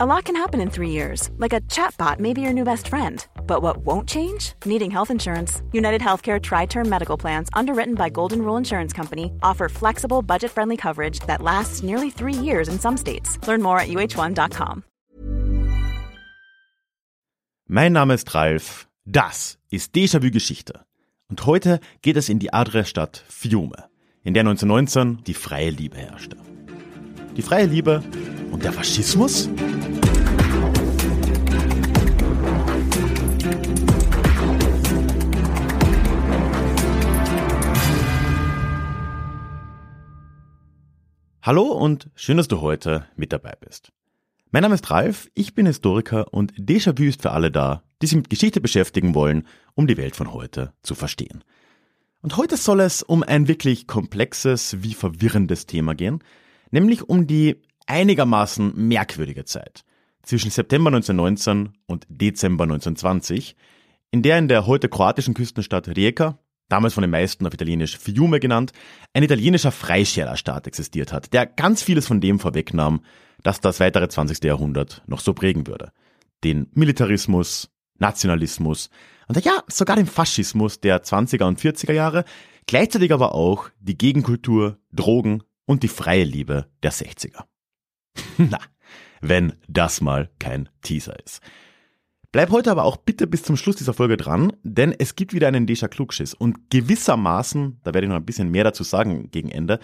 A lot can happen in three years, like a chatbot may be your new best friend. But what won't change? Needing health insurance. United Healthcare Tri Term Medical Plans, underwritten by Golden Rule Insurance Company, offer flexible, budget friendly coverage that lasts nearly three years in some states. Learn more at uh1.com. Mein Name ist Ralf. Das ist Déjà-vu Geschichte. Und heute geht es in die Adria-Stadt Fiume, in der 1919 die freie Liebe herrschte. Die freie Liebe und der Faschismus? Hallo und schön, dass du heute mit dabei bist. Mein Name ist Ralf, ich bin Historiker und Déjà-vu ist für alle da, die sich mit Geschichte beschäftigen wollen, um die Welt von heute zu verstehen. Und heute soll es um ein wirklich komplexes wie verwirrendes Thema gehen, nämlich um die einigermaßen merkwürdige Zeit zwischen September 1919 und Dezember 1920, in der in der heute kroatischen Küstenstadt Rijeka, damals von den meisten auf Italienisch Fiume genannt, ein italienischer Freischärerstaat existiert hat, der ganz vieles von dem vorwegnahm, das das weitere 20. Jahrhundert noch so prägen würde. Den Militarismus, Nationalismus und ja, sogar den Faschismus der 20er und 40er Jahre, gleichzeitig aber auch die Gegenkultur, Drogen und die freie Liebe der 60er. Na, wenn das mal kein Teaser ist. Bleib heute aber auch bitte bis zum Schluss dieser Folge dran, denn es gibt wieder einen Deja Klugschiss und gewissermaßen, da werde ich noch ein bisschen mehr dazu sagen gegen Ende,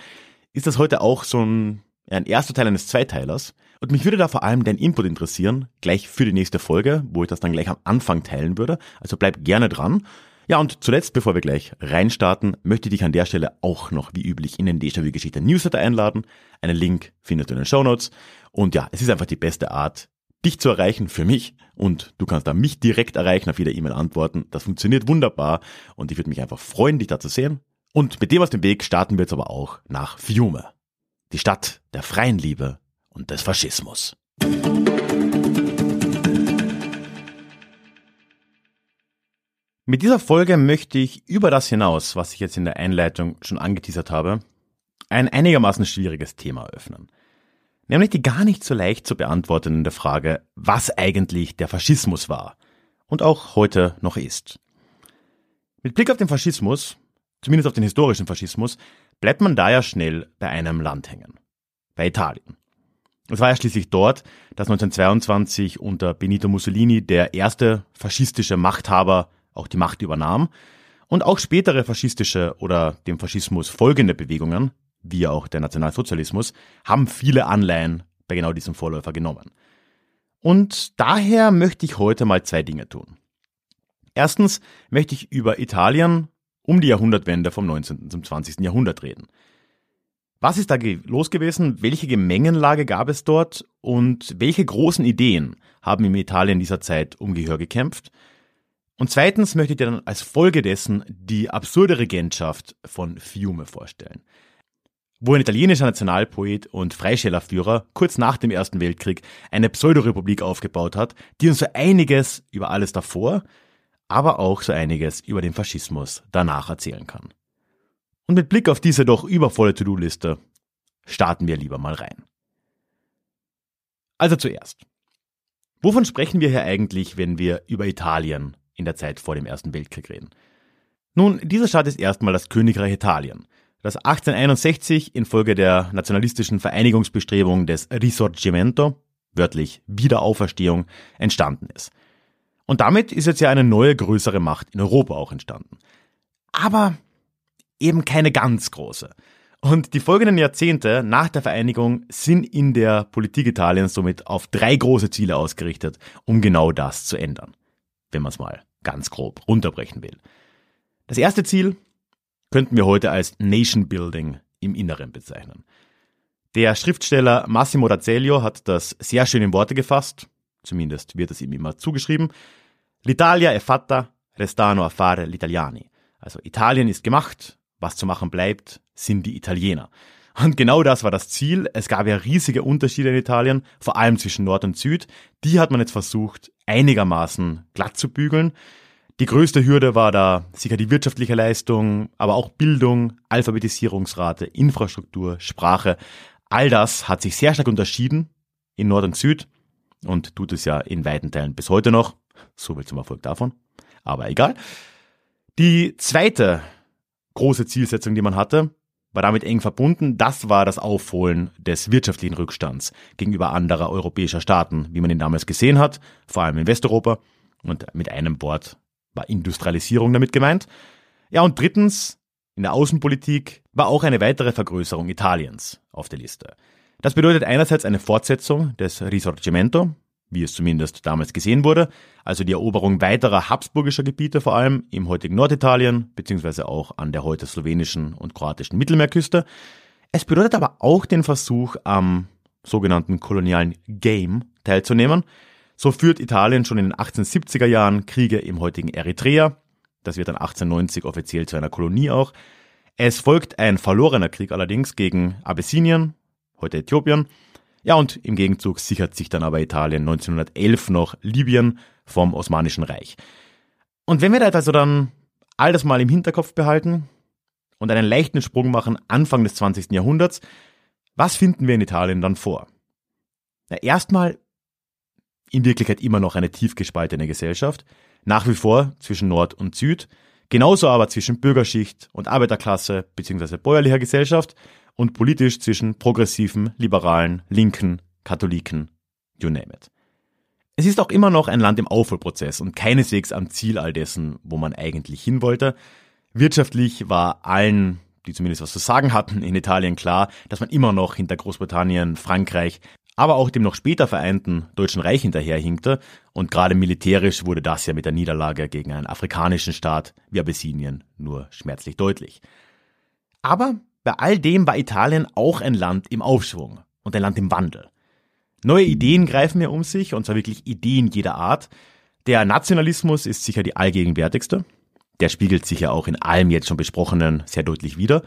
ist das heute auch so ein, ein erster Teil eines Zweiteilers. Und mich würde da vor allem dein Input interessieren, gleich für die nächste Folge, wo ich das dann gleich am Anfang teilen würde. Also bleib gerne dran. Ja, und zuletzt, bevor wir gleich reinstarten, möchte ich dich an der Stelle auch noch wie üblich in den Déjà-vu-Geschichte Newsletter einladen. Einen Link findest du in den Show Notes. Und ja, es ist einfach die beste Art, dich zu erreichen für mich. Und du kannst da mich direkt erreichen, auf jede E-Mail antworten. Das funktioniert wunderbar. Und ich würde mich einfach freuen, dich da zu sehen. Und mit dem aus dem Weg starten wir jetzt aber auch nach Fiume. Die Stadt der freien Liebe und des Faschismus. Mit dieser Folge möchte ich über das hinaus, was ich jetzt in der Einleitung schon angeteasert habe, ein einigermaßen schwieriges Thema öffnen. Nämlich die gar nicht so leicht zu beantwortende Frage, was eigentlich der Faschismus war und auch heute noch ist. Mit Blick auf den Faschismus, zumindest auf den historischen Faschismus, bleibt man da ja schnell bei einem Land hängen. Bei Italien. Es war ja schließlich dort, dass 1922 unter Benito Mussolini der erste faschistische Machthaber auch die Macht übernahm und auch spätere faschistische oder dem Faschismus folgende Bewegungen, wie auch der Nationalsozialismus, haben viele Anleihen bei genau diesem Vorläufer genommen. Und daher möchte ich heute mal zwei Dinge tun. Erstens möchte ich über Italien um die Jahrhundertwende vom 19. zum 20. Jahrhundert reden. Was ist da los gewesen? Welche Gemengenlage gab es dort? Und welche großen Ideen haben im Italien dieser Zeit um Gehör gekämpft? Und zweitens möchte ich dir dann als Folge dessen die absurde Regentschaft von Fiume vorstellen. Wo ein italienischer Nationalpoet und Freischällerführer kurz nach dem Ersten Weltkrieg eine Pseudorepublik aufgebaut hat, die uns so einiges über alles davor, aber auch so einiges über den Faschismus danach erzählen kann. Und mit Blick auf diese doch übervolle To-Do-Liste starten wir lieber mal rein. Also zuerst. Wovon sprechen wir hier eigentlich, wenn wir über Italien in der Zeit vor dem Ersten Weltkrieg reden. Nun, dieser Staat ist erstmal das Königreich Italien, das 1861 infolge der nationalistischen Vereinigungsbestrebungen des Risorgimento, wörtlich Wiederauferstehung, entstanden ist. Und damit ist jetzt ja eine neue, größere Macht in Europa auch entstanden. Aber eben keine ganz große. Und die folgenden Jahrzehnte nach der Vereinigung sind in der Politik Italiens somit auf drei große Ziele ausgerichtet, um genau das zu ändern wenn man es mal ganz grob runterbrechen will. Das erste Ziel könnten wir heute als Nation Building im Inneren bezeichnen. Der Schriftsteller Massimo Razzelio hat das sehr schön in Worte gefasst, zumindest wird es ihm immer zugeschrieben. L'Italia è fatta, restano a fare gli italiani. Also Italien ist gemacht, was zu machen bleibt, sind die Italiener. Und genau das war das Ziel. Es gab ja riesige Unterschiede in Italien, vor allem zwischen Nord und Süd. Die hat man jetzt versucht, einigermaßen glatt zu bügeln. Die größte Hürde war da sicher die wirtschaftliche Leistung, aber auch Bildung, Alphabetisierungsrate, Infrastruktur, Sprache. All das hat sich sehr stark unterschieden in Nord und Süd. und tut es ja in weiten Teilen bis heute noch. So viel zum Erfolg davon. Aber egal. Die zweite große Zielsetzung, die man hatte, war damit eng verbunden. Das war das Aufholen des wirtschaftlichen Rückstands gegenüber anderer europäischer Staaten, wie man ihn damals gesehen hat, vor allem in Westeuropa. Und mit einem Wort war Industrialisierung damit gemeint. Ja, und drittens, in der Außenpolitik war auch eine weitere Vergrößerung Italiens auf der Liste. Das bedeutet einerseits eine Fortsetzung des Risorgimento, wie es zumindest damals gesehen wurde, also die Eroberung weiterer habsburgischer Gebiete vor allem im heutigen Norditalien, beziehungsweise auch an der heute slowenischen und kroatischen Mittelmeerküste. Es bedeutet aber auch den Versuch, am sogenannten kolonialen Game teilzunehmen. So führt Italien schon in den 1870er Jahren Kriege im heutigen Eritrea. Das wird dann 1890 offiziell zu einer Kolonie auch. Es folgt ein verlorener Krieg allerdings gegen Abyssinien, heute Äthiopien, ja, und im Gegenzug sichert sich dann aber Italien 1911 noch Libyen vom Osmanischen Reich. Und wenn wir da also dann all das mal im Hinterkopf behalten und einen leichten Sprung machen Anfang des 20. Jahrhunderts, was finden wir in Italien dann vor? Na, erstmal in Wirklichkeit immer noch eine tief gespaltene Gesellschaft, nach wie vor zwischen Nord und Süd, genauso aber zwischen Bürgerschicht und Arbeiterklasse bzw. bäuerlicher Gesellschaft und politisch zwischen progressiven, liberalen, linken, Katholiken, you name it. Es ist auch immer noch ein Land im Aufholprozess und keineswegs am Ziel all dessen, wo man eigentlich hin wollte. Wirtschaftlich war allen, die zumindest was zu sagen hatten, in Italien klar, dass man immer noch hinter Großbritannien, Frankreich, aber auch dem noch später vereinten Deutschen Reich hinterherhinkte und gerade militärisch wurde das ja mit der Niederlage gegen einen afrikanischen Staat wie Abyssinien nur schmerzlich deutlich. Aber bei all dem war Italien auch ein Land im Aufschwung und ein Land im Wandel. Neue Ideen greifen mir um sich, und zwar wirklich Ideen jeder Art. Der Nationalismus ist sicher die allgegenwärtigste. Der spiegelt sich ja auch in allem jetzt schon besprochenen sehr deutlich wider.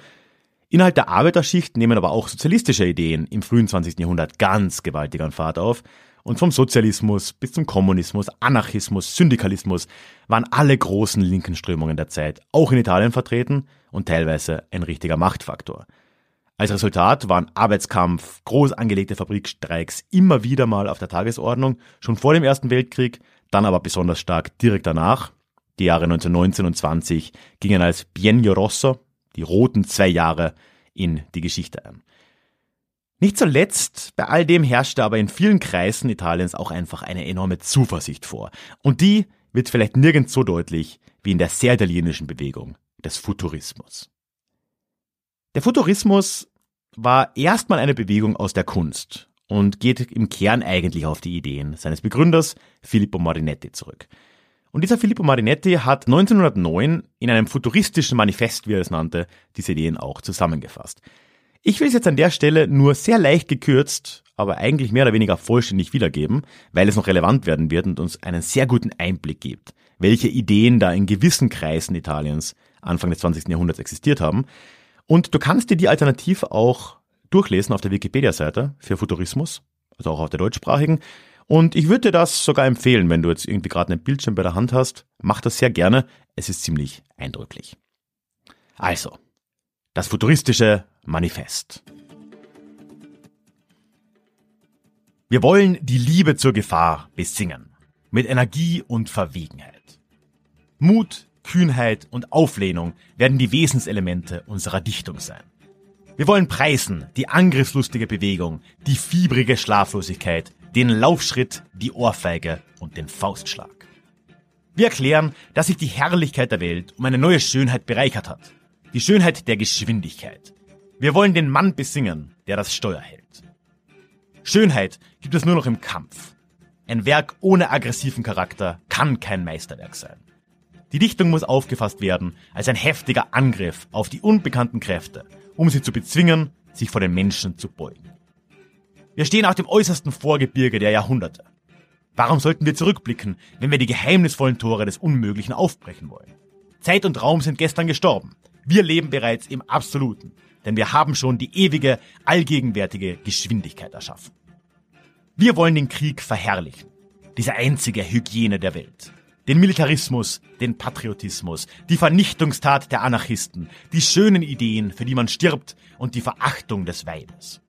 Innerhalb der Arbeiterschicht nehmen aber auch sozialistische Ideen im frühen 20. Jahrhundert ganz gewaltig an Fahrt auf. Und vom Sozialismus bis zum Kommunismus, Anarchismus, Syndikalismus waren alle großen linken Strömungen der Zeit auch in Italien vertreten und teilweise ein richtiger Machtfaktor. Als Resultat waren Arbeitskampf, groß angelegte Fabrikstreiks immer wieder mal auf der Tagesordnung, schon vor dem Ersten Weltkrieg, dann aber besonders stark direkt danach. Die Jahre 1919 und 20 gingen als Biennio Rosso, die roten zwei Jahre, in die Geschichte ein. Nicht zuletzt, bei all dem herrschte aber in vielen Kreisen Italiens auch einfach eine enorme Zuversicht vor. Und die wird vielleicht nirgends so deutlich wie in der sehr italienischen Bewegung des Futurismus. Der Futurismus war erstmal eine Bewegung aus der Kunst und geht im Kern eigentlich auf die Ideen seines Begründers Filippo Marinetti zurück. Und dieser Filippo Marinetti hat 1909 in einem futuristischen Manifest, wie er es nannte, diese Ideen auch zusammengefasst. Ich will es jetzt an der Stelle nur sehr leicht gekürzt, aber eigentlich mehr oder weniger vollständig wiedergeben, weil es noch relevant werden wird und uns einen sehr guten Einblick gibt, welche Ideen da in gewissen Kreisen Italiens Anfang des 20. Jahrhunderts existiert haben. Und du kannst dir die alternativ auch durchlesen auf der Wikipedia-Seite für Futurismus, also auch auf der deutschsprachigen. Und ich würde dir das sogar empfehlen, wenn du jetzt irgendwie gerade einen Bildschirm bei der Hand hast. Mach das sehr gerne. Es ist ziemlich eindrücklich. Also, das futuristische Manifest. Wir wollen die Liebe zur Gefahr besingen. Mit Energie und Verwegenheit. Mut, Kühnheit und Auflehnung werden die Wesenselemente unserer Dichtung sein. Wir wollen preisen die angriffslustige Bewegung, die fiebrige Schlaflosigkeit, den Laufschritt, die Ohrfeige und den Faustschlag. Wir erklären, dass sich die Herrlichkeit der Welt um eine neue Schönheit bereichert hat die Schönheit der Geschwindigkeit. Wir wollen den Mann besingen, der das Steuer hält. Schönheit gibt es nur noch im Kampf. Ein Werk ohne aggressiven Charakter kann kein Meisterwerk sein. Die Dichtung muss aufgefasst werden als ein heftiger Angriff auf die unbekannten Kräfte, um sie zu bezwingen, sich vor den Menschen zu beugen. Wir stehen auf dem äußersten Vorgebirge der Jahrhunderte. Warum sollten wir zurückblicken, wenn wir die geheimnisvollen Tore des Unmöglichen aufbrechen wollen? Zeit und Raum sind gestern gestorben. Wir leben bereits im Absoluten, denn wir haben schon die ewige, allgegenwärtige Geschwindigkeit erschaffen. Wir wollen den Krieg verherrlichen, diese einzige Hygiene der Welt. Den Militarismus, den Patriotismus, die Vernichtungstat der Anarchisten, die schönen Ideen, für die man stirbt und die Verachtung des Weibes.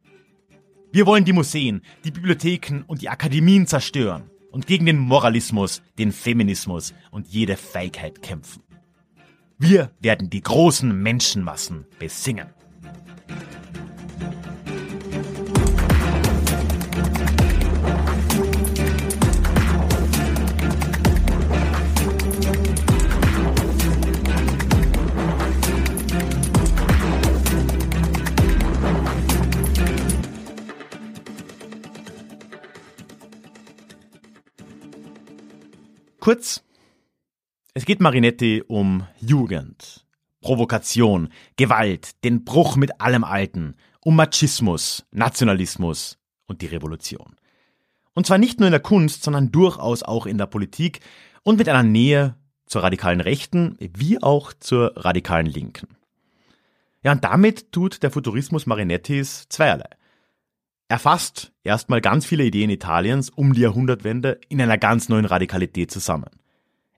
Wir wollen die Museen, die Bibliotheken und die Akademien zerstören und gegen den Moralismus, den Feminismus und jede Feigheit kämpfen. Wir werden die großen Menschenmassen besingen. Kurz, es geht Marinetti um Jugend, Provokation, Gewalt, den Bruch mit allem Alten, um Machismus, Nationalismus und die Revolution. Und zwar nicht nur in der Kunst, sondern durchaus auch in der Politik und mit einer Nähe zur radikalen Rechten wie auch zur radikalen Linken. Ja, und damit tut der Futurismus Marinettis zweierlei. Er fasst erstmal ganz viele Ideen Italiens um die Jahrhundertwende in einer ganz neuen Radikalität zusammen.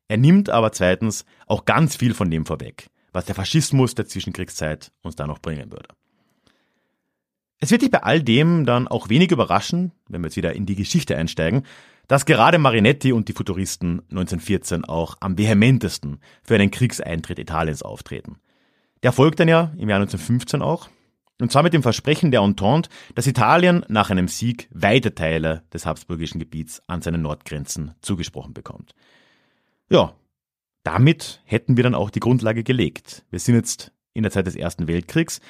Er nimmt aber zweitens auch ganz viel von dem vorweg, was der Faschismus der Zwischenkriegszeit uns da noch bringen würde. Es wird dich bei all dem dann auch wenig überraschen, wenn wir jetzt wieder in die Geschichte einsteigen, dass gerade Marinetti und die Futuristen 1914 auch am vehementesten für einen Kriegseintritt Italiens auftreten. Der folgt dann ja im Jahr 1915 auch und zwar mit dem Versprechen der Entente, dass Italien nach einem Sieg weite Teile des habsburgischen Gebiets an seinen Nordgrenzen zugesprochen bekommt. Ja, damit hätten wir dann auch die Grundlage gelegt. Wir sind jetzt in der Zeit des Ersten Weltkriegs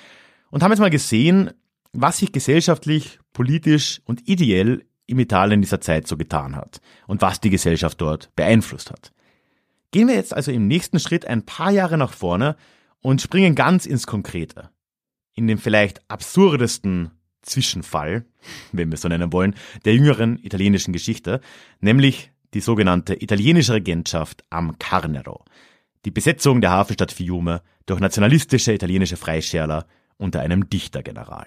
und haben jetzt mal gesehen, was sich gesellschaftlich, politisch und ideell im Italien dieser Zeit so getan hat und was die Gesellschaft dort beeinflusst hat. Gehen wir jetzt also im nächsten Schritt ein paar Jahre nach vorne und springen ganz ins Konkrete in dem vielleicht absurdesten Zwischenfall, wenn wir es so nennen wollen, der jüngeren italienischen Geschichte, nämlich die sogenannte italienische Regentschaft am Carnero, die Besetzung der Hafenstadt Fiume durch nationalistische italienische Freischärler unter einem Dichtergeneral.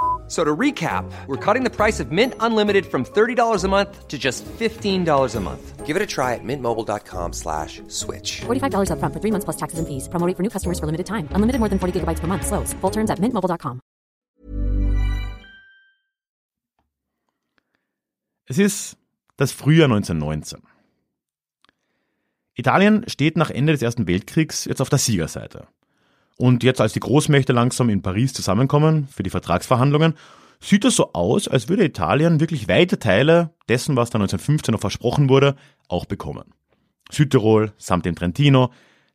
So to recap, we're cutting the price of Mint Unlimited from $30 a month to just $15 a month. Give it a try at mintmobile.com slash switch. $45 up front for three months plus taxes and fees. Promoting for new customers for limited time. Unlimited more than 40 gigabytes per month. Slows. Full terms at mintmobile.com. Es ist das Frühjahr 1919. Italien steht nach Ende des Ersten Weltkriegs jetzt auf der Siegerseite. Und jetzt, als die Großmächte langsam in Paris zusammenkommen für die Vertragsverhandlungen, sieht es so aus, als würde Italien wirklich weite Teile dessen, was da 1915 noch versprochen wurde, auch bekommen. Südtirol samt dem Trentino,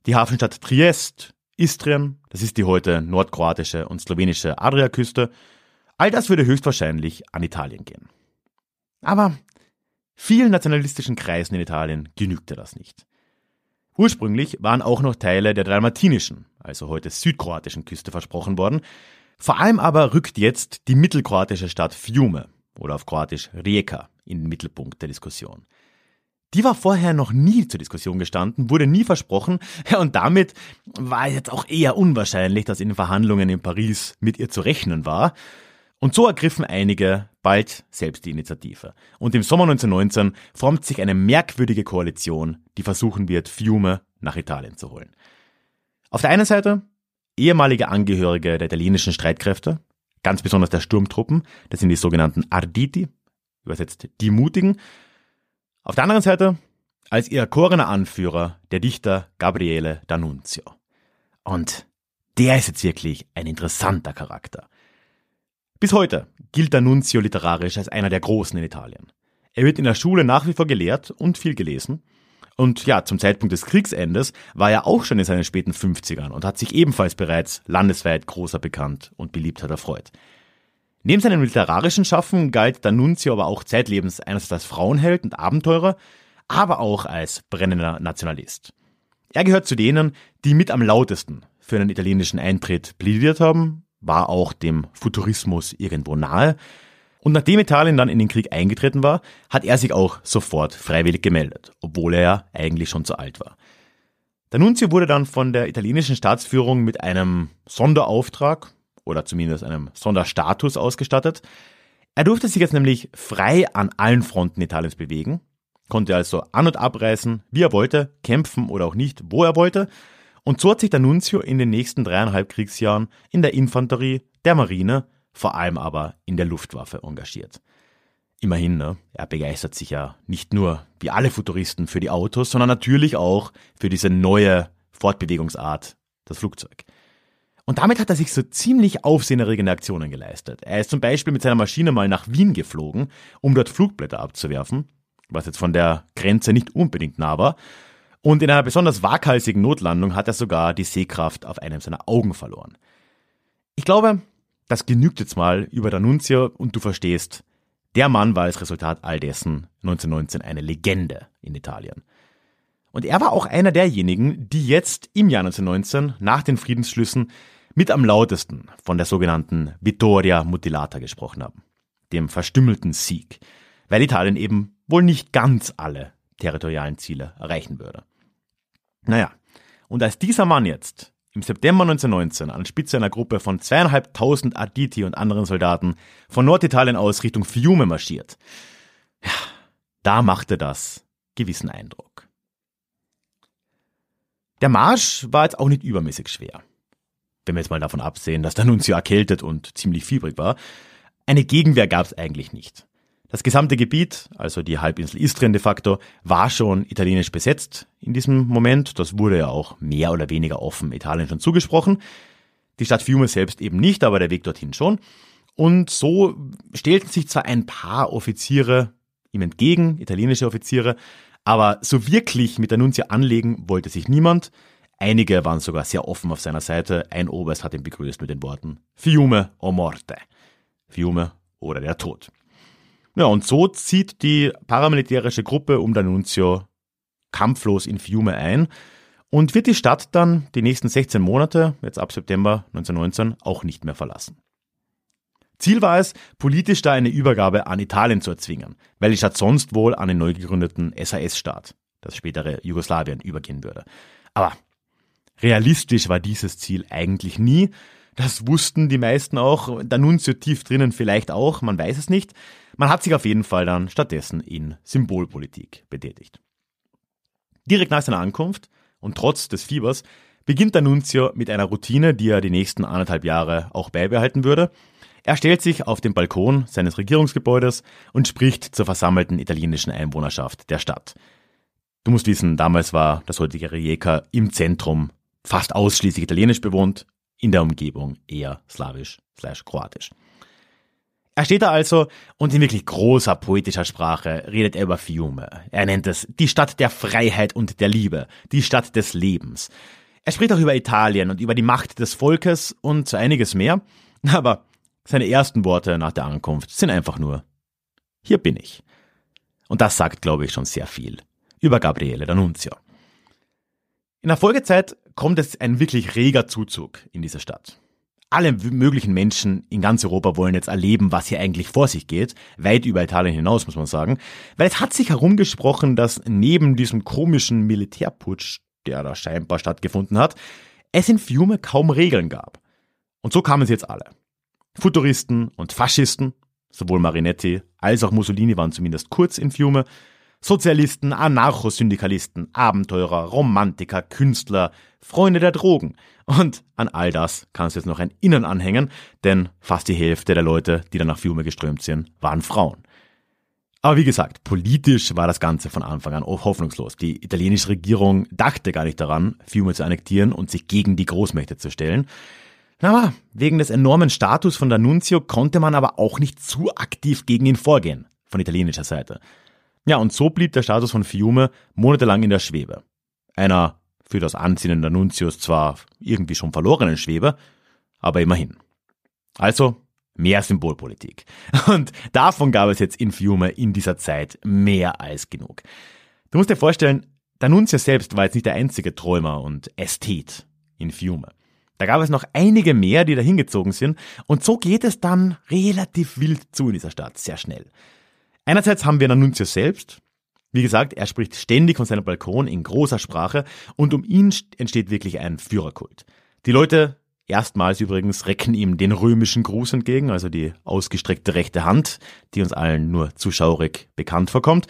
die Hafenstadt Triest, Istrien, das ist die heute nordkroatische und slowenische Adriaküste, all das würde höchstwahrscheinlich an Italien gehen. Aber vielen nationalistischen Kreisen in Italien genügte das nicht. Ursprünglich waren auch noch Teile der dalmatinischen, also heute südkroatischen Küste versprochen worden. Vor allem aber rückt jetzt die mittelkroatische Stadt Fiume oder auf Kroatisch Rijeka in den Mittelpunkt der Diskussion. Die war vorher noch nie zur Diskussion gestanden, wurde nie versprochen, und damit war es jetzt auch eher unwahrscheinlich, dass in den Verhandlungen in Paris mit ihr zu rechnen war. Und so ergriffen einige bald selbst die Initiative. Und im Sommer 1919 formt sich eine merkwürdige Koalition, die versuchen wird, Fiume nach Italien zu holen. Auf der einen Seite ehemalige Angehörige der italienischen Streitkräfte, ganz besonders der Sturmtruppen, das sind die sogenannten Arditi, übersetzt die Mutigen. Auf der anderen Seite als ihr erkorener Anführer der Dichter Gabriele D'Annunzio. Und der ist jetzt wirklich ein interessanter Charakter. Bis heute gilt D'Annunzio literarisch als einer der Großen in Italien. Er wird in der Schule nach wie vor gelehrt und viel gelesen. Und ja, zum Zeitpunkt des Kriegsendes war er auch schon in seinen späten 50ern und hat sich ebenfalls bereits landesweit großer bekannt und Beliebtheit erfreut. Neben seinem literarischen Schaffen galt D'Annunzio aber auch zeitlebens einerseits als Frauenheld und Abenteurer, aber auch als brennender Nationalist. Er gehört zu denen, die mit am lautesten für einen italienischen Eintritt plädiert haben war auch dem Futurismus irgendwo nahe. Und nachdem Italien dann in den Krieg eingetreten war, hat er sich auch sofort freiwillig gemeldet, obwohl er ja eigentlich schon zu alt war. Der Nunzio wurde dann von der italienischen Staatsführung mit einem Sonderauftrag oder zumindest einem Sonderstatus ausgestattet. Er durfte sich jetzt nämlich frei an allen Fronten Italiens bewegen, konnte also an- und abreisen, wie er wollte, kämpfen oder auch nicht, wo er wollte. Und so hat sich der Nunzio in den nächsten dreieinhalb Kriegsjahren in der Infanterie, der Marine, vor allem aber in der Luftwaffe engagiert. Immerhin, ne? er begeistert sich ja nicht nur wie alle Futuristen für die Autos, sondern natürlich auch für diese neue Fortbewegungsart, das Flugzeug. Und damit hat er sich so ziemlich aufsehenerregende Aktionen geleistet. Er ist zum Beispiel mit seiner Maschine mal nach Wien geflogen, um dort Flugblätter abzuwerfen, was jetzt von der Grenze nicht unbedingt nah war. Und in einer besonders waghalsigen Notlandung hat er sogar die Sehkraft auf einem seiner Augen verloren. Ich glaube, das genügt jetzt mal über D'Annunzio und du verstehst, der Mann war als Resultat all dessen 1919 eine Legende in Italien. Und er war auch einer derjenigen, die jetzt im Jahr 1919 nach den Friedensschlüssen mit am lautesten von der sogenannten Vittoria Mutilata gesprochen haben, dem verstümmelten Sieg, weil Italien eben wohl nicht ganz alle territorialen Ziele erreichen würde. Naja, und als dieser Mann jetzt im September 1919 an Spitze einer Gruppe von zweieinhalbtausend Aditi und anderen Soldaten von Norditalien aus Richtung Fiume marschiert. Ja, da machte das gewissen Eindruck. Der Marsch war jetzt auch nicht übermäßig schwer. Wenn wir jetzt mal davon absehen, dass der Nunzio erkältet und ziemlich fiebrig war. Eine Gegenwehr gab es eigentlich nicht. Das gesamte Gebiet, also die Halbinsel Istrien de facto, war schon italienisch besetzt in diesem Moment. Das wurde ja auch mehr oder weniger offen Italien schon zugesprochen. Die Stadt Fiume selbst eben nicht, aber der Weg dorthin schon. Und so stellten sich zwar ein paar Offiziere ihm entgegen, italienische Offiziere, aber so wirklich mit der Nunzia anlegen wollte sich niemand. Einige waren sogar sehr offen auf seiner Seite. Ein Oberst hat ihn begrüßt mit den Worten Fiume o morte. Fiume oder der Tod. Ja, und so zieht die paramilitärische Gruppe um D'Annunzio kampflos in Fiume ein und wird die Stadt dann die nächsten 16 Monate, jetzt ab September 1919, auch nicht mehr verlassen. Ziel war es, politisch da eine Übergabe an Italien zu erzwingen, weil die Stadt sonst wohl an den neu gegründeten SAS-Staat, das spätere Jugoslawien, übergehen würde. Aber realistisch war dieses Ziel eigentlich nie. Das wussten die meisten auch, D'Annunzio tief drinnen vielleicht auch, man weiß es nicht. Man hat sich auf jeden Fall dann stattdessen in Symbolpolitik betätigt. Direkt nach seiner Ankunft und trotz des Fiebers beginnt der Nunzio mit einer Routine, die er die nächsten anderthalb Jahre auch beibehalten würde. Er stellt sich auf den Balkon seines Regierungsgebäudes und spricht zur versammelten italienischen Einwohnerschaft der Stadt. Du musst wissen, damals war das heutige Rijeka im Zentrum fast ausschließlich italienisch bewohnt, in der Umgebung eher slawisch slash kroatisch. Er steht da also und in wirklich großer poetischer Sprache redet er über Fiume. Er nennt es die Stadt der Freiheit und der Liebe, die Stadt des Lebens. Er spricht auch über Italien und über die Macht des Volkes und so einiges mehr. Aber seine ersten Worte nach der Ankunft sind einfach nur, hier bin ich. Und das sagt, glaube ich, schon sehr viel über Gabriele D'Annunzio. In der Folgezeit kommt es ein wirklich reger Zuzug in diese Stadt alle möglichen Menschen in ganz Europa wollen jetzt erleben, was hier eigentlich vor sich geht, weit über Italien hinaus, muss man sagen. Weil es hat sich herumgesprochen, dass neben diesem komischen Militärputsch, der da scheinbar stattgefunden hat, es in Fiume kaum Regeln gab. Und so kamen sie jetzt alle. Futuristen und Faschisten, sowohl Marinetti als auch Mussolini waren zumindest kurz in Fiume, Sozialisten, Anarchosyndikalisten, Abenteurer, Romantiker, Künstler, Freunde der Drogen. Und an all das kannst du jetzt noch ein Innen anhängen, denn fast die Hälfte der Leute, die dann nach Fiume geströmt sind, waren Frauen. Aber wie gesagt, politisch war das Ganze von Anfang an hoffnungslos. Die italienische Regierung dachte gar nicht daran, Fiume zu annektieren und sich gegen die Großmächte zu stellen. Aber wegen des enormen Status von D'Annunzio konnte man aber auch nicht zu aktiv gegen ihn vorgehen, von italienischer Seite. Ja, und so blieb der Status von Fiume monatelang in der Schwebe. Einer für das Ansinnen der Nuntius zwar irgendwie schon verlorenen Schwebe, aber immerhin. Also mehr Symbolpolitik. Und davon gab es jetzt in Fiume in dieser Zeit mehr als genug. Du musst dir vorstellen, der Nuntius selbst war jetzt nicht der einzige Träumer und Ästhet in Fiume. Da gab es noch einige mehr, die da hingezogen sind, und so geht es dann relativ wild zu in dieser Stadt, sehr schnell. Einerseits haben wir Nuntius selbst, Wie gesagt, er spricht ständig von seinem Balkon in großer Sprache und um ihn entsteht wirklich ein Führerkult. Die Leute Erstmals übrigens recken ihm den römischen Gruß entgegen, also die ausgestreckte rechte Hand, die uns allen nur zuschaurig bekannt vorkommt.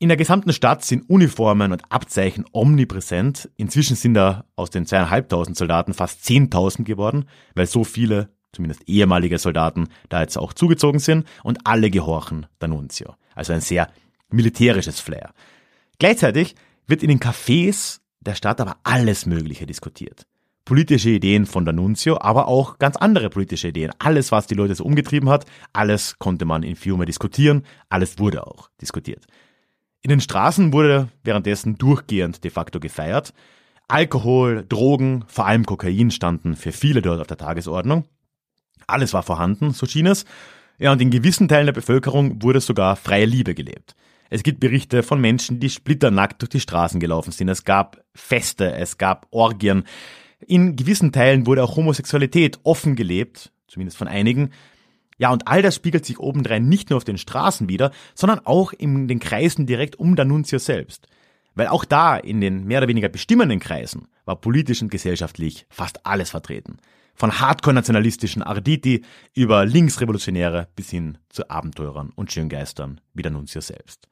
In der gesamten Stadt sind Uniformen und Abzeichen omnipräsent. Inzwischen sind da aus den zweieinhalbtausend Soldaten fast zehntausend geworden, weil so viele, zumindest ehemalige Soldaten, da jetzt auch zugezogen sind und alle gehorchen D'Annunzio. Also ein sehr militärisches Flair. Gleichzeitig wird in den Cafés der Stadt aber alles Mögliche diskutiert politische Ideen von D'Annunzio, aber auch ganz andere politische Ideen. Alles, was die Leute so umgetrieben hat, alles konnte man in Fiume diskutieren, alles wurde auch diskutiert. In den Straßen wurde währenddessen durchgehend de facto gefeiert. Alkohol, Drogen, vor allem Kokain standen für viele dort auf der Tagesordnung. Alles war vorhanden, so schien es. Ja, und in gewissen Teilen der Bevölkerung wurde sogar freie Liebe gelebt. Es gibt Berichte von Menschen, die splitternackt durch die Straßen gelaufen sind. Es gab Feste, es gab Orgien. In gewissen Teilen wurde auch Homosexualität offen gelebt, zumindest von einigen. Ja, und all das spiegelt sich obendrein nicht nur auf den Straßen wieder, sondern auch in den Kreisen direkt um D'Annunzio selbst. Weil auch da, in den mehr oder weniger bestimmenden Kreisen, war politisch und gesellschaftlich fast alles vertreten. Von hardcore-nationalistischen Arditi über Linksrevolutionäre bis hin zu Abenteurern und Schöngeistern wie D'Annunzio selbst.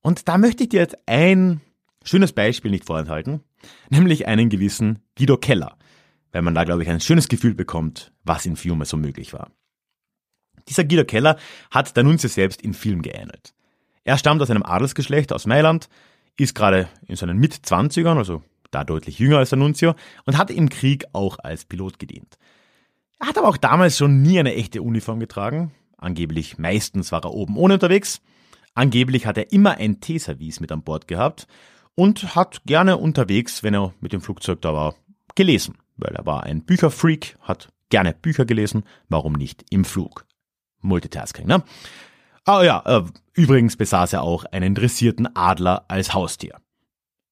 Und da möchte ich dir jetzt ein schönes Beispiel nicht vorenthalten, nämlich einen gewissen Guido Keller, weil man da, glaube ich, ein schönes Gefühl bekommt, was in Fiume so möglich war. Dieser Guido Keller hat D'Annunzio selbst in Film geähnelt. Er stammt aus einem Adelsgeschlecht aus Mailand, ist gerade in seinen Mitzwanzigern, also da deutlich jünger als D'Annunzio, und hat im Krieg auch als Pilot gedient. Er hat aber auch damals schon nie eine echte Uniform getragen. Angeblich meistens war er oben ohne unterwegs. Angeblich hat er immer ein Teeservice mit an Bord gehabt und hat gerne unterwegs, wenn er mit dem Flugzeug da war, gelesen, weil er war ein Bücherfreak, hat gerne Bücher gelesen, warum nicht im Flug? Multitasking, ne? Ah ja, äh, übrigens besaß er auch einen dressierten Adler als Haustier.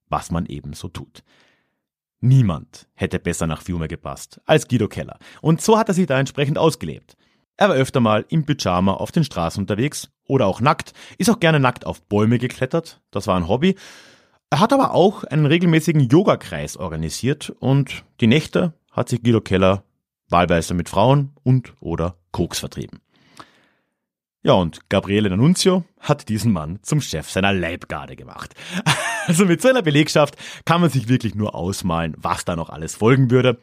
Was man eben so tut. Niemand hätte besser nach Fiume gepasst als Guido Keller. Und so hat er sich da entsprechend ausgelebt. Er war öfter mal im Pyjama auf den Straßen unterwegs oder auch nackt, ist auch gerne nackt auf Bäume geklettert, das war ein Hobby, er hat aber auch einen regelmäßigen Yogakreis organisiert und die Nächte hat sich Guido Keller wahlweise mit Frauen und oder Koks vertrieben. Ja, und Gabriele D'Annunzio hat diesen Mann zum Chef seiner Leibgarde gemacht. Also mit so einer Belegschaft kann man sich wirklich nur ausmalen, was da noch alles folgen würde.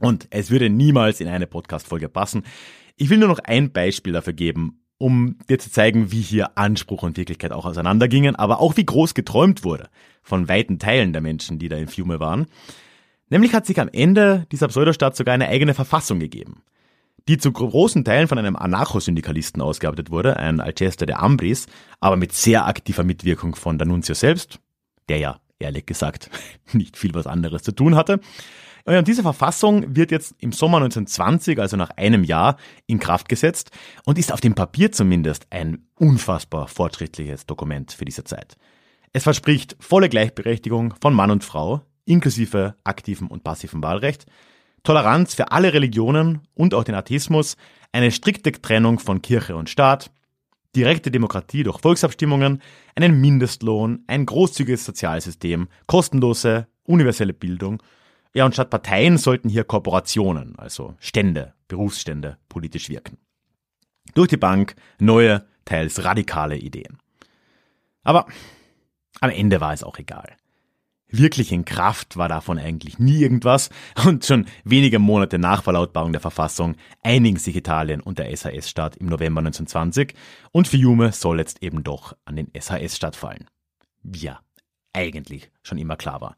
Und es würde niemals in eine Podcast-Folge passen. Ich will nur noch ein Beispiel dafür geben, um dir zu zeigen, wie hier Anspruch und Wirklichkeit auch auseinandergingen, aber auch wie groß geträumt wurde von weiten Teilen der Menschen, die da in Fiume waren. Nämlich hat sich am Ende dieser Pseudostaat sogar eine eigene Verfassung gegeben, die zu großen Teilen von einem Anarchosyndikalisten ausgearbeitet wurde, ein Alceste de Ambris, aber mit sehr aktiver Mitwirkung von D'Annunzio selbst, der ja, ehrlich gesagt, nicht viel was anderes zu tun hatte. Und diese Verfassung wird jetzt im Sommer 1920, also nach einem Jahr, in Kraft gesetzt und ist auf dem Papier zumindest ein unfassbar fortschrittliches Dokument für diese Zeit. Es verspricht volle Gleichberechtigung von Mann und Frau, inklusive aktiven und passiven Wahlrecht, Toleranz für alle Religionen und auch den Atheismus, eine strikte Trennung von Kirche und Staat, direkte Demokratie durch Volksabstimmungen, einen Mindestlohn, ein großzügiges Sozialsystem, kostenlose, universelle Bildung ja, und statt Parteien sollten hier Korporationen, also Stände, Berufsstände, politisch wirken. Durch die Bank neue, teils radikale Ideen. Aber am Ende war es auch egal. Wirklich in Kraft war davon eigentlich nie irgendwas und schon wenige Monate nach Verlautbarung der Verfassung einigen sich Italien und der SAS-Staat im November 1920 und Fiume soll jetzt eben doch an den SAS-Staat fallen. Ja, eigentlich schon immer klar war.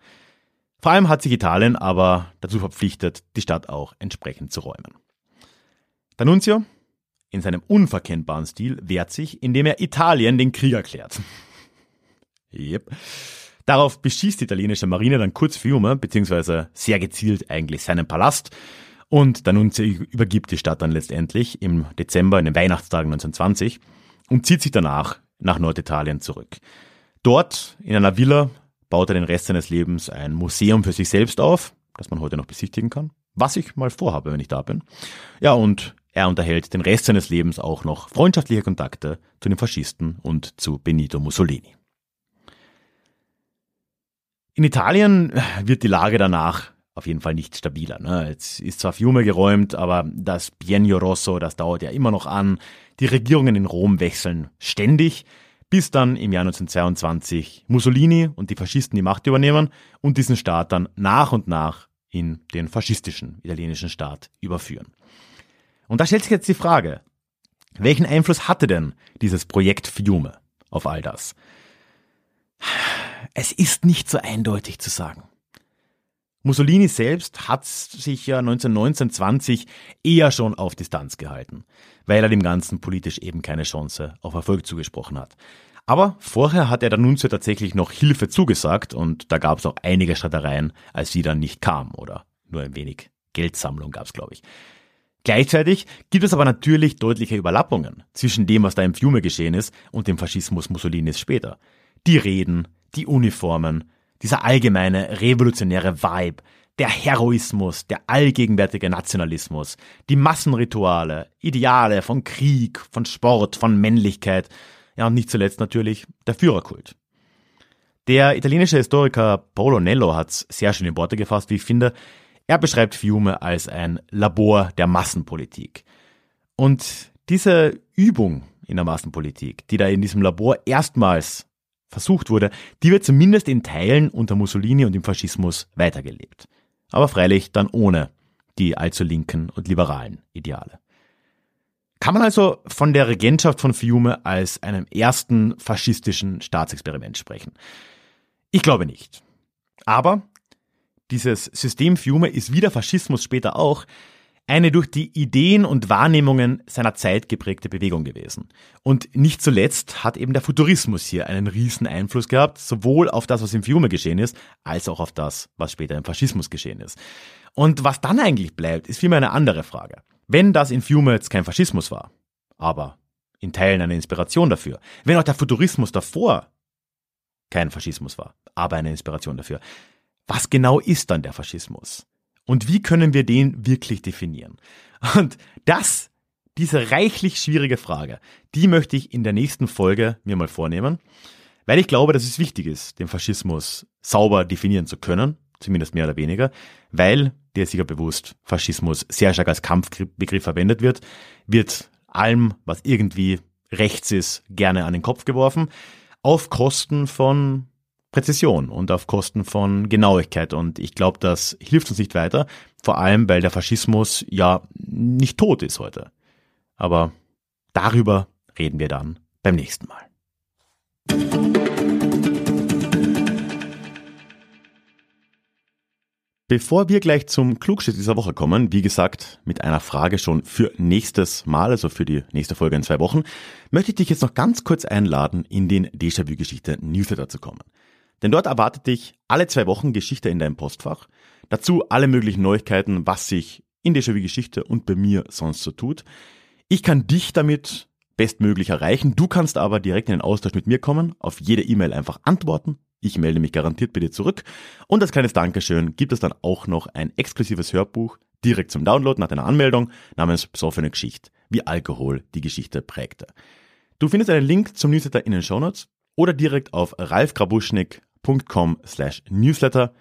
Vor allem hat sich Italien aber dazu verpflichtet, die Stadt auch entsprechend zu räumen. D'Annunzio in seinem unverkennbaren Stil wehrt sich, indem er Italien den Krieg erklärt. yep. Darauf beschießt die italienische Marine dann kurz Fiume, beziehungsweise sehr gezielt eigentlich seinen Palast. Und D'Annunzio übergibt die Stadt dann letztendlich im Dezember, in den Weihnachtstagen 1920 und zieht sich danach nach Norditalien zurück. Dort in einer Villa baut er den Rest seines Lebens ein Museum für sich selbst auf, das man heute noch besichtigen kann, was ich mal vorhabe, wenn ich da bin. Ja, und er unterhält den Rest seines Lebens auch noch freundschaftliche Kontakte zu den Faschisten und zu Benito Mussolini. In Italien wird die Lage danach auf jeden Fall nicht stabiler. Ne? Jetzt ist zwar Fiume geräumt, aber das Biennio Rosso, das dauert ja immer noch an. Die Regierungen in Rom wechseln ständig, bis dann im Jahr 1922 Mussolini und die Faschisten die Macht übernehmen und diesen Staat dann nach und nach in den faschistischen italienischen Staat überführen. Und da stellt sich jetzt die Frage, welchen Einfluss hatte denn dieses Projekt Fiume auf all das? Es ist nicht so eindeutig zu sagen. Mussolini selbst hat sich ja 1919-20 eher schon auf Distanz gehalten, weil er dem Ganzen politisch eben keine Chance auf Erfolg zugesprochen hat. Aber vorher hat er der Nunzio tatsächlich noch Hilfe zugesagt und da gab es auch einige Streitereien, als sie dann nicht kam oder nur ein wenig Geldsammlung gab es, glaube ich. Gleichzeitig gibt es aber natürlich deutliche Überlappungen zwischen dem, was da im Fiume geschehen ist und dem Faschismus Mussolinis später. Die Reden, die Uniformen, dieser allgemeine revolutionäre Vibe, der Heroismus, der allgegenwärtige Nationalismus, die Massenrituale, Ideale von Krieg, von Sport, von Männlichkeit, ja und nicht zuletzt natürlich der Führerkult. Der italienische Historiker Paolo Nello hat sehr schön in Worte gefasst, wie ich finde. Er beschreibt Fiume als ein Labor der Massenpolitik. Und diese Übung in der Massenpolitik, die da in diesem Labor erstmals versucht wurde, die wird zumindest in Teilen unter Mussolini und dem Faschismus weitergelebt. Aber freilich dann ohne die allzu linken und liberalen Ideale. Kann man also von der Regentschaft von Fiume als einem ersten faschistischen Staatsexperiment sprechen? Ich glaube nicht. Aber dieses System Fiume ist wie der Faschismus später auch eine durch die Ideen und Wahrnehmungen seiner Zeit geprägte Bewegung gewesen. Und nicht zuletzt hat eben der Futurismus hier einen riesen Einfluss gehabt, sowohl auf das, was im Fiume geschehen ist, als auch auf das, was später im Faschismus geschehen ist. Und was dann eigentlich bleibt, ist vielmehr eine andere Frage. Wenn das in Fiume jetzt kein Faschismus war, aber in Teilen eine Inspiration dafür, wenn auch der Futurismus davor kein Faschismus war, aber eine Inspiration dafür, was genau ist dann der Faschismus? Und wie können wir den wirklich definieren? Und das, diese reichlich schwierige Frage, die möchte ich in der nächsten Folge mir mal vornehmen, weil ich glaube, dass es wichtig ist, den Faschismus sauber definieren zu können, zumindest mehr oder weniger, weil, dir ist sicher bewusst, Faschismus sehr stark als Kampfbegriff verwendet wird, wird allem, was irgendwie rechts ist, gerne an den Kopf geworfen, auf Kosten von Präzision und auf Kosten von Genauigkeit. Und ich glaube, das hilft uns nicht weiter, vor allem weil der Faschismus ja nicht tot ist heute. Aber darüber reden wir dann beim nächsten Mal. Bevor wir gleich zum Klugschiss dieser Woche kommen, wie gesagt, mit einer Frage schon für nächstes Mal, also für die nächste Folge in zwei Wochen, möchte ich dich jetzt noch ganz kurz einladen, in den Déjà-vu-Geschichte Newsletter zu kommen. Denn dort erwartet dich alle zwei Wochen Geschichte in deinem Postfach. Dazu alle möglichen Neuigkeiten, was sich in Déjà-vu Geschichte und bei mir sonst so tut. Ich kann dich damit bestmöglich erreichen. Du kannst aber direkt in den Austausch mit mir kommen, auf jede E-Mail einfach antworten. Ich melde mich garantiert bei dir zurück. Und als kleines Dankeschön gibt es dann auch noch ein exklusives Hörbuch direkt zum Download nach deiner Anmeldung namens Besoffene Geschichte, wie Alkohol die Geschichte prägte. Du findest einen Link zum Newsletter in den Shownotes oder direkt auf ralfgrabuschnick.com slash newsletter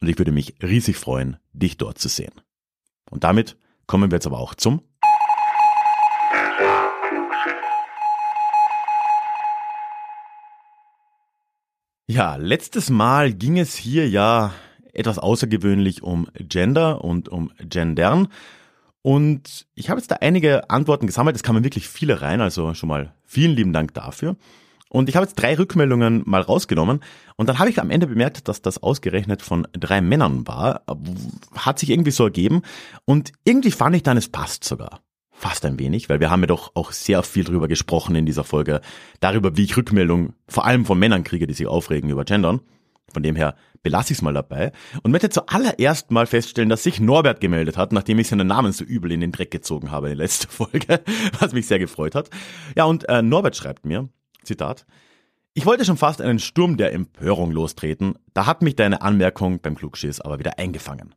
und ich würde mich riesig freuen, dich dort zu sehen. Und damit kommen wir jetzt aber auch zum Ja, letztes Mal ging es hier ja etwas außergewöhnlich um Gender und um Gendern. Und ich habe jetzt da einige Antworten gesammelt. Es kamen wirklich viele rein, also schon mal vielen lieben Dank dafür. Und ich habe jetzt drei Rückmeldungen mal rausgenommen und dann habe ich am Ende bemerkt, dass das ausgerechnet von drei Männern war. Hat sich irgendwie so ergeben und irgendwie fand ich dann, es passt sogar. Fast ein wenig, weil wir haben ja doch auch sehr viel drüber gesprochen in dieser Folge, darüber, wie ich Rückmeldungen vor allem von Männern kriege, die sich aufregen über Gendern. Von dem her belasse ich es mal dabei und möchte zuallererst mal feststellen, dass sich Norbert gemeldet hat, nachdem ich seinen Namen so übel in den Dreck gezogen habe in der letzten Folge, was mich sehr gefreut hat. Ja, und äh, Norbert schreibt mir, Zitat. Ich wollte schon fast einen Sturm der Empörung lostreten, da hat mich deine Anmerkung beim Klugschiss aber wieder eingefangen.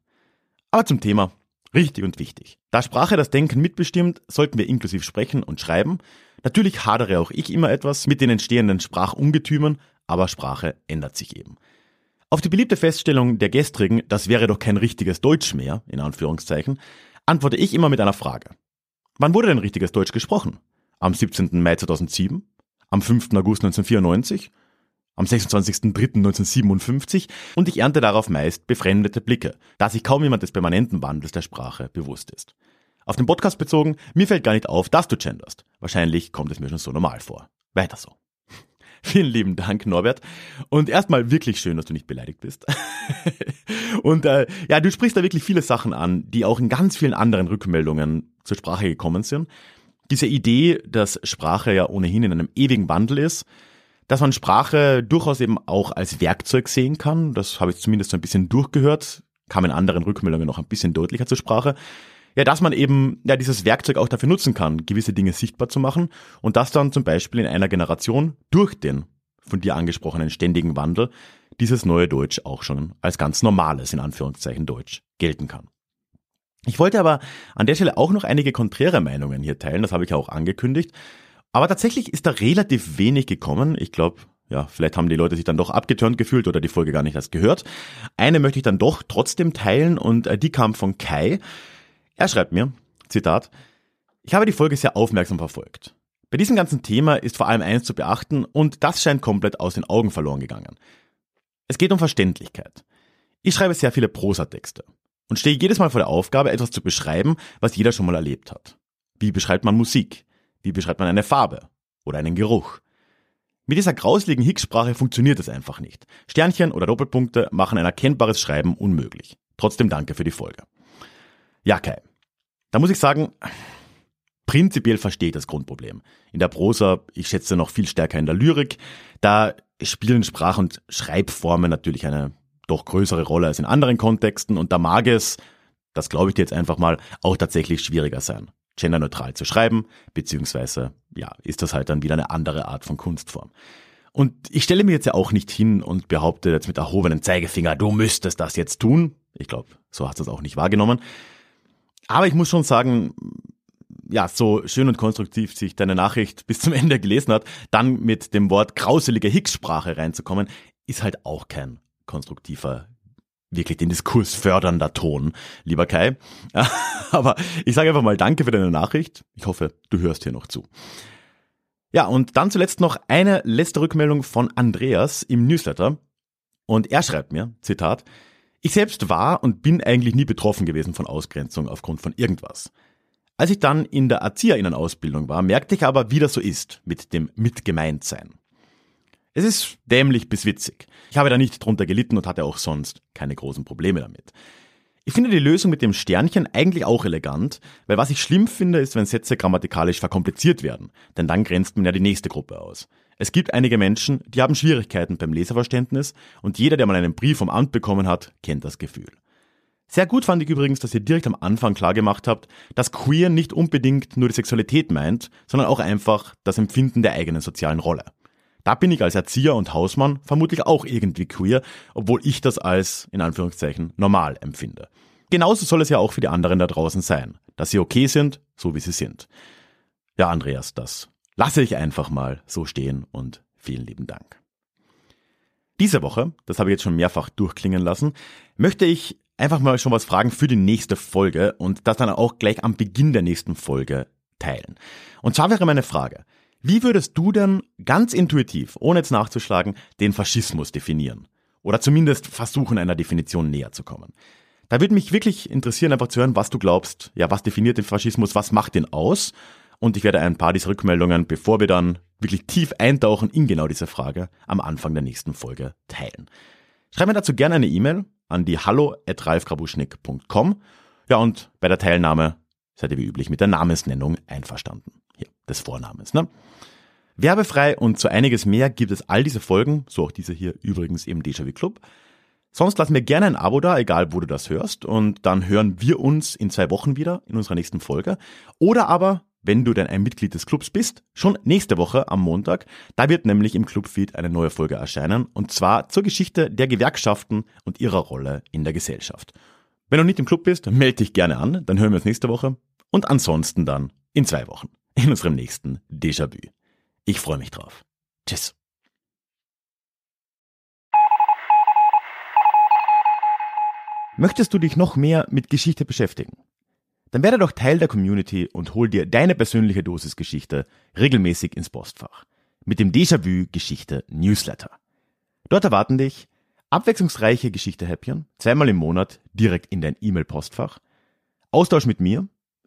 Aber zum Thema, richtig und wichtig. Da Sprache das Denken mitbestimmt, sollten wir inklusiv sprechen und schreiben. Natürlich hadere auch ich immer etwas mit den entstehenden Sprachungetümen, aber Sprache ändert sich eben. Auf die beliebte Feststellung der gestrigen, das wäre doch kein richtiges Deutsch mehr, in Anführungszeichen, antworte ich immer mit einer Frage. Wann wurde denn richtiges Deutsch gesprochen? Am 17. Mai 2007? Am 5. August 1994? Am 26.03.1957? Und ich ernte darauf meist befremdete Blicke, da sich kaum jemand des permanenten Wandels der Sprache bewusst ist. Auf den Podcast bezogen, mir fällt gar nicht auf, dass du genderst. Wahrscheinlich kommt es mir schon so normal vor. Weiter so. Vielen lieben Dank, Norbert. Und erstmal wirklich schön, dass du nicht beleidigt bist. und äh, ja, du sprichst da wirklich viele Sachen an, die auch in ganz vielen anderen Rückmeldungen zur Sprache gekommen sind. Diese Idee, dass Sprache ja ohnehin in einem ewigen Wandel ist, dass man Sprache durchaus eben auch als Werkzeug sehen kann, das habe ich zumindest so ein bisschen durchgehört, kam in anderen Rückmeldungen noch ein bisschen deutlicher zur Sprache ja, dass man eben ja dieses Werkzeug auch dafür nutzen kann, gewisse Dinge sichtbar zu machen und das dann zum Beispiel in einer Generation durch den von dir angesprochenen ständigen Wandel dieses neue Deutsch auch schon als ganz normales, in Anführungszeichen Deutsch, gelten kann. Ich wollte aber an der Stelle auch noch einige konträre Meinungen hier teilen, das habe ich auch angekündigt. Aber tatsächlich ist da relativ wenig gekommen. Ich glaube, ja, vielleicht haben die Leute sich dann doch abgeturnt gefühlt oder die Folge gar nicht erst gehört. Eine möchte ich dann doch trotzdem teilen und äh, die kam von Kai. Er schreibt mir, Zitat, ich habe die Folge sehr aufmerksam verfolgt. Bei diesem ganzen Thema ist vor allem eins zu beachten und das scheint komplett aus den Augen verloren gegangen. Es geht um Verständlichkeit. Ich schreibe sehr viele Prosatexte und stehe jedes Mal vor der Aufgabe, etwas zu beschreiben, was jeder schon mal erlebt hat. Wie beschreibt man Musik? Wie beschreibt man eine Farbe? Oder einen Geruch? Mit dieser grauseligen Hicksprache funktioniert es einfach nicht. Sternchen oder Doppelpunkte machen ein erkennbares Schreiben unmöglich. Trotzdem danke für die Folge. Ja, Kai. Da muss ich sagen, prinzipiell verstehe ich das Grundproblem. In der Prosa, ich schätze noch viel stärker in der Lyrik, da spielen Sprach- und Schreibformen natürlich eine doch größere Rolle als in anderen Kontexten und da mag es, das glaube ich dir jetzt einfach mal, auch tatsächlich schwieriger sein, genderneutral zu schreiben, beziehungsweise, ja, ist das halt dann wieder eine andere Art von Kunstform. Und ich stelle mir jetzt ja auch nicht hin und behaupte jetzt mit erhobenem Zeigefinger, du müsstest das jetzt tun. Ich glaube, so hast du es auch nicht wahrgenommen. Aber ich muss schon sagen, ja, so schön und konstruktiv sich deine Nachricht bis zum Ende gelesen hat, dann mit dem Wort grauselige Hicksprache reinzukommen, ist halt auch kein konstruktiver, wirklich den Diskurs fördernder Ton, lieber Kai. Aber ich sage einfach mal Danke für deine Nachricht. Ich hoffe, du hörst hier noch zu. Ja, und dann zuletzt noch eine letzte Rückmeldung von Andreas im Newsletter. Und er schreibt mir, Zitat, ich selbst war und bin eigentlich nie betroffen gewesen von Ausgrenzung aufgrund von irgendwas. Als ich dann in der Erzieherinnenausbildung war, merkte ich aber, wie das so ist mit dem Mitgemeintsein. Es ist dämlich bis witzig. Ich habe da nicht drunter gelitten und hatte auch sonst keine großen Probleme damit. Ich finde die Lösung mit dem Sternchen eigentlich auch elegant, weil was ich schlimm finde, ist, wenn Sätze grammatikalisch verkompliziert werden, denn dann grenzt man ja die nächste Gruppe aus. Es gibt einige Menschen, die haben Schwierigkeiten beim Leserverständnis und jeder, der mal einen Brief vom Amt bekommen hat, kennt das Gefühl. Sehr gut fand ich übrigens, dass ihr direkt am Anfang klar gemacht habt, dass queer nicht unbedingt nur die Sexualität meint, sondern auch einfach das Empfinden der eigenen sozialen Rolle. Da bin ich als Erzieher und Hausmann vermutlich auch irgendwie queer, obwohl ich das als, in Anführungszeichen, normal empfinde. Genauso soll es ja auch für die anderen da draußen sein, dass sie okay sind, so wie sie sind. Ja, Andreas, das lasse ich einfach mal so stehen und vielen lieben Dank. Diese Woche, das habe ich jetzt schon mehrfach durchklingen lassen, möchte ich einfach mal schon was fragen für die nächste Folge und das dann auch gleich am Beginn der nächsten Folge teilen. Und zwar wäre meine Frage, wie würdest du denn ganz intuitiv, ohne jetzt nachzuschlagen, den Faschismus definieren? Oder zumindest versuchen, einer Definition näher zu kommen. Da würde mich wirklich interessieren, einfach zu hören, was du glaubst, ja, was definiert den Faschismus, was macht den aus und ich werde ein paar dieser Rückmeldungen, bevor wir dann wirklich tief eintauchen in genau diese Frage, am Anfang der nächsten Folge teilen. Schreib mir dazu gerne eine E-Mail an die hallo.ralfkrabuschnick.com. Ja, und bei der Teilnahme seid ihr wie üblich mit der Namensnennung einverstanden. Hier, des Vornamens, ne? Werbefrei und zu einiges mehr gibt es all diese Folgen, so auch diese hier übrigens im Déjà-vu Club. Sonst lass mir gerne ein Abo da, egal wo du das hörst, und dann hören wir uns in zwei Wochen wieder in unserer nächsten Folge. Oder aber wenn du denn ein Mitglied des Clubs bist, schon nächste Woche am Montag. Da wird nämlich im Clubfeed eine neue Folge erscheinen und zwar zur Geschichte der Gewerkschaften und ihrer Rolle in der Gesellschaft. Wenn du nicht im Club bist, melde dich gerne an, dann hören wir uns nächste Woche und ansonsten dann in zwei Wochen in unserem nächsten Déjà-vu. Ich freue mich drauf. Tschüss. Möchtest du dich noch mehr mit Geschichte beschäftigen? Dann werde doch Teil der Community und hol dir deine persönliche Dosis Geschichte regelmäßig ins Postfach. Mit dem Déjà-vu Geschichte Newsletter. Dort erwarten dich abwechslungsreiche Geschichte-Häppchen, zweimal im Monat direkt in dein E-Mail-Postfach, Austausch mit mir,